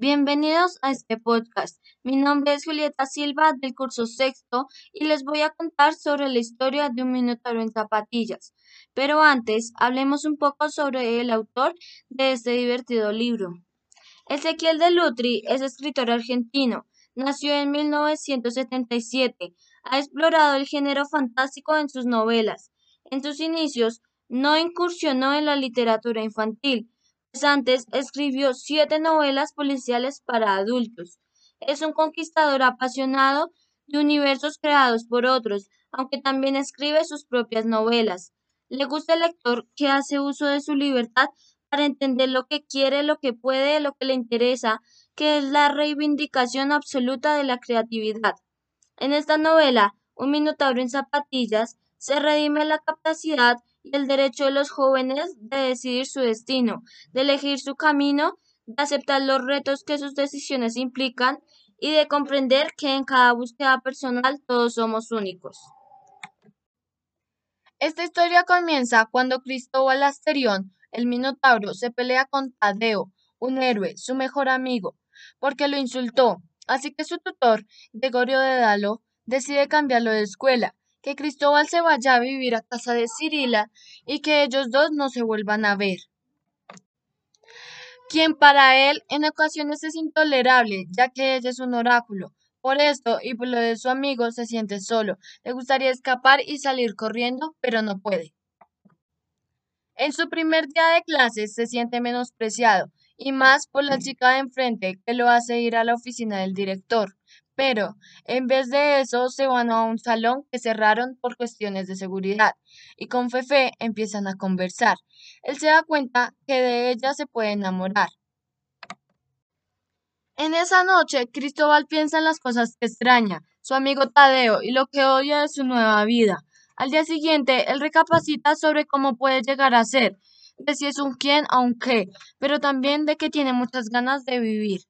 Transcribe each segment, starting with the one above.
Bienvenidos a este podcast. Mi nombre es Julieta Silva del curso sexto y les voy a contar sobre la historia de un minotauro en zapatillas. Pero antes, hablemos un poco sobre el autor de este divertido libro. Ezequiel de Lutri es escritor argentino. Nació en 1977. Ha explorado el género fantástico en sus novelas. En sus inicios, no incursionó en la literatura infantil, antes escribió siete novelas policiales para adultos. Es un conquistador apasionado de universos creados por otros, aunque también escribe sus propias novelas. Le gusta el lector que hace uso de su libertad para entender lo que quiere, lo que puede, lo que le interesa, que es la reivindicación absoluta de la creatividad. En esta novela, Un Minotauro en Zapatillas, se redime la capacidad y el derecho de los jóvenes de decidir su destino, de elegir su camino, de aceptar los retos que sus decisiones implican y de comprender que en cada búsqueda personal todos somos únicos. Esta historia comienza cuando Cristóbal Asterión, el Minotauro, se pelea con Tadeo, un héroe, su mejor amigo, porque lo insultó. Así que su tutor, Gregorio de Dalo, decide cambiarlo de escuela que Cristóbal se vaya a vivir a casa de Cirila y que ellos dos no se vuelvan a ver. Quien para él en ocasiones es intolerable, ya que ella es un oráculo. Por esto y por lo de su amigo se siente solo. Le gustaría escapar y salir corriendo, pero no puede. En su primer día de clases se siente menospreciado, y más por la chica de enfrente que lo hace ir a la oficina del director. Pero, en vez de eso, se van a un salón que cerraron por cuestiones de seguridad y con Fefe empiezan a conversar. Él se da cuenta que de ella se puede enamorar. En esa noche, Cristóbal piensa en las cosas que extraña, su amigo Tadeo y lo que odia de su nueva vida. Al día siguiente, él recapacita sobre cómo puede llegar a ser, de si es un quién o un qué, pero también de que tiene muchas ganas de vivir.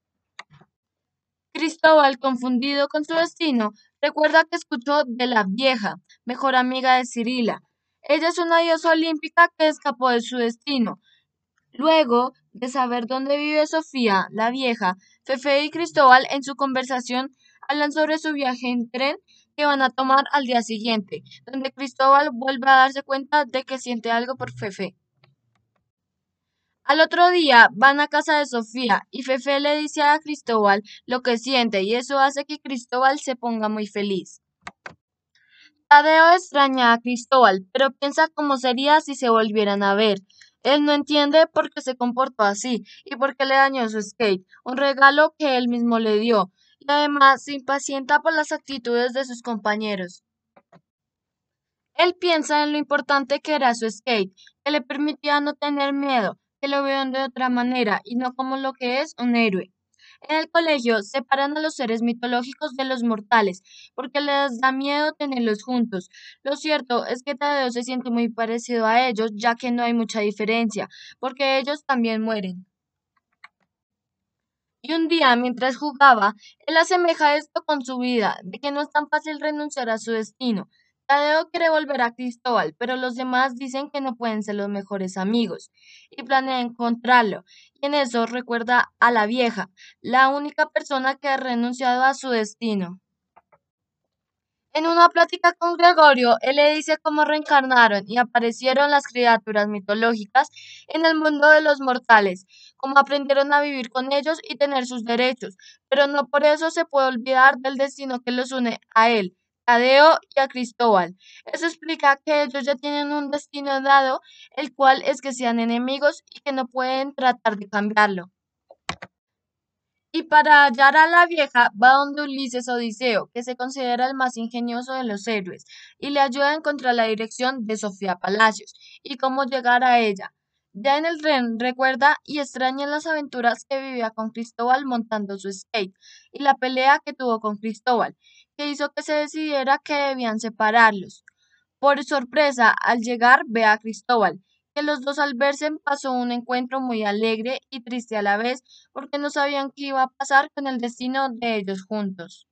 Cristóbal, confundido con su destino, recuerda que escuchó de la vieja, mejor amiga de Cirila. Ella es una diosa olímpica que escapó de su destino. Luego de saber dónde vive Sofía, la vieja, Fefe y Cristóbal en su conversación hablan sobre su viaje en tren que van a tomar al día siguiente, donde Cristóbal vuelve a darse cuenta de que siente algo por Fefe. Al otro día van a casa de Sofía y Fefe le dice a Cristóbal lo que siente y eso hace que Cristóbal se ponga muy feliz. Tadeo extraña a Cristóbal, pero piensa cómo sería si se volvieran a ver. Él no entiende por qué se comportó así y por qué le dañó su skate, un regalo que él mismo le dio, y además se impacienta por las actitudes de sus compañeros. Él piensa en lo importante que era su skate, que le permitía no tener miedo, que lo vean de otra manera y no como lo que es un héroe. En el colegio separan a los seres mitológicos de los mortales, porque les da miedo tenerlos juntos. Lo cierto es que Tadeo se siente muy parecido a ellos, ya que no hay mucha diferencia, porque ellos también mueren. Y un día, mientras jugaba, él asemeja esto con su vida, de que no es tan fácil renunciar a su destino, Tadeo quiere volver a Cristóbal, pero los demás dicen que no pueden ser los mejores amigos y planea encontrarlo. Y en eso recuerda a la vieja, la única persona que ha renunciado a su destino. En una plática con Gregorio, él le dice cómo reencarnaron y aparecieron las criaturas mitológicas en el mundo de los mortales, cómo aprendieron a vivir con ellos y tener sus derechos, pero no por eso se puede olvidar del destino que los une a él, Y a Cristóbal. Eso explica que ellos ya tienen un destino dado, el cual es que sean enemigos y que no pueden tratar de cambiarlo. Y para hallar a la vieja va donde Ulises Odiseo, que se considera el más ingenioso de los héroes, y le ayuda a encontrar la dirección de Sofía Palacios y cómo llegar a ella. Ya en el tren recuerda y extraña las aventuras que vivía con Cristóbal montando su skate y la pelea que tuvo con Cristóbal, que hizo que se decidiera que debían separarlos. Por sorpresa, al llegar ve a Cristóbal, que los dos al verse pasó un encuentro muy alegre y triste a la vez, porque no sabían qué iba a pasar con el destino de ellos juntos.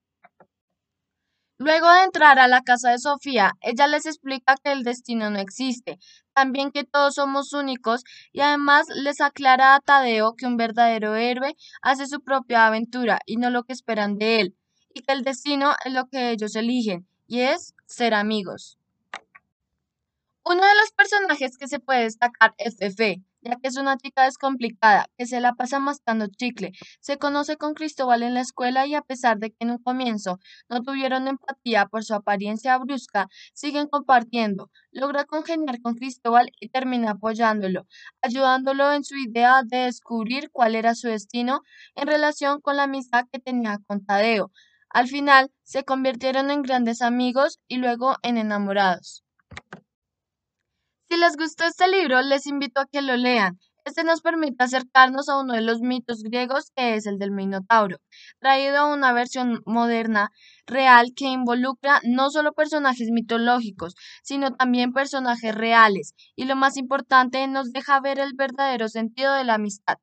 Luego de entrar a la casa de Sofía, ella les explica que el destino no existe, también que todos somos únicos y además les aclara a Tadeo que un verdadero héroe hace su propia aventura y no lo que esperan de él, y que el destino es lo que ellos eligen, y es ser amigos. Uno de los personajes que se puede destacar es Fefe, ya que es una chica descomplicada, que se la pasa mascando chicle. Se conoce con Cristóbal en la escuela y a pesar de que en un comienzo no tuvieron empatía por su apariencia brusca, siguen compartiendo. Logra congeniar con Cristóbal y termina apoyándolo, ayudándolo en su idea de descubrir cuál era su destino en relación con la amistad que tenía con Tadeo. Al final, se convirtieron en grandes amigos y luego en enamorados. Si les gustó este libro, les invito a que lo lean. Este nos permite acercarnos a uno de los mitos griegos que es el del Minotauro, traído a una versión moderna, real, que involucra no solo personajes mitológicos, sino también personajes reales, y lo más importante, nos deja ver el verdadero sentido de la amistad,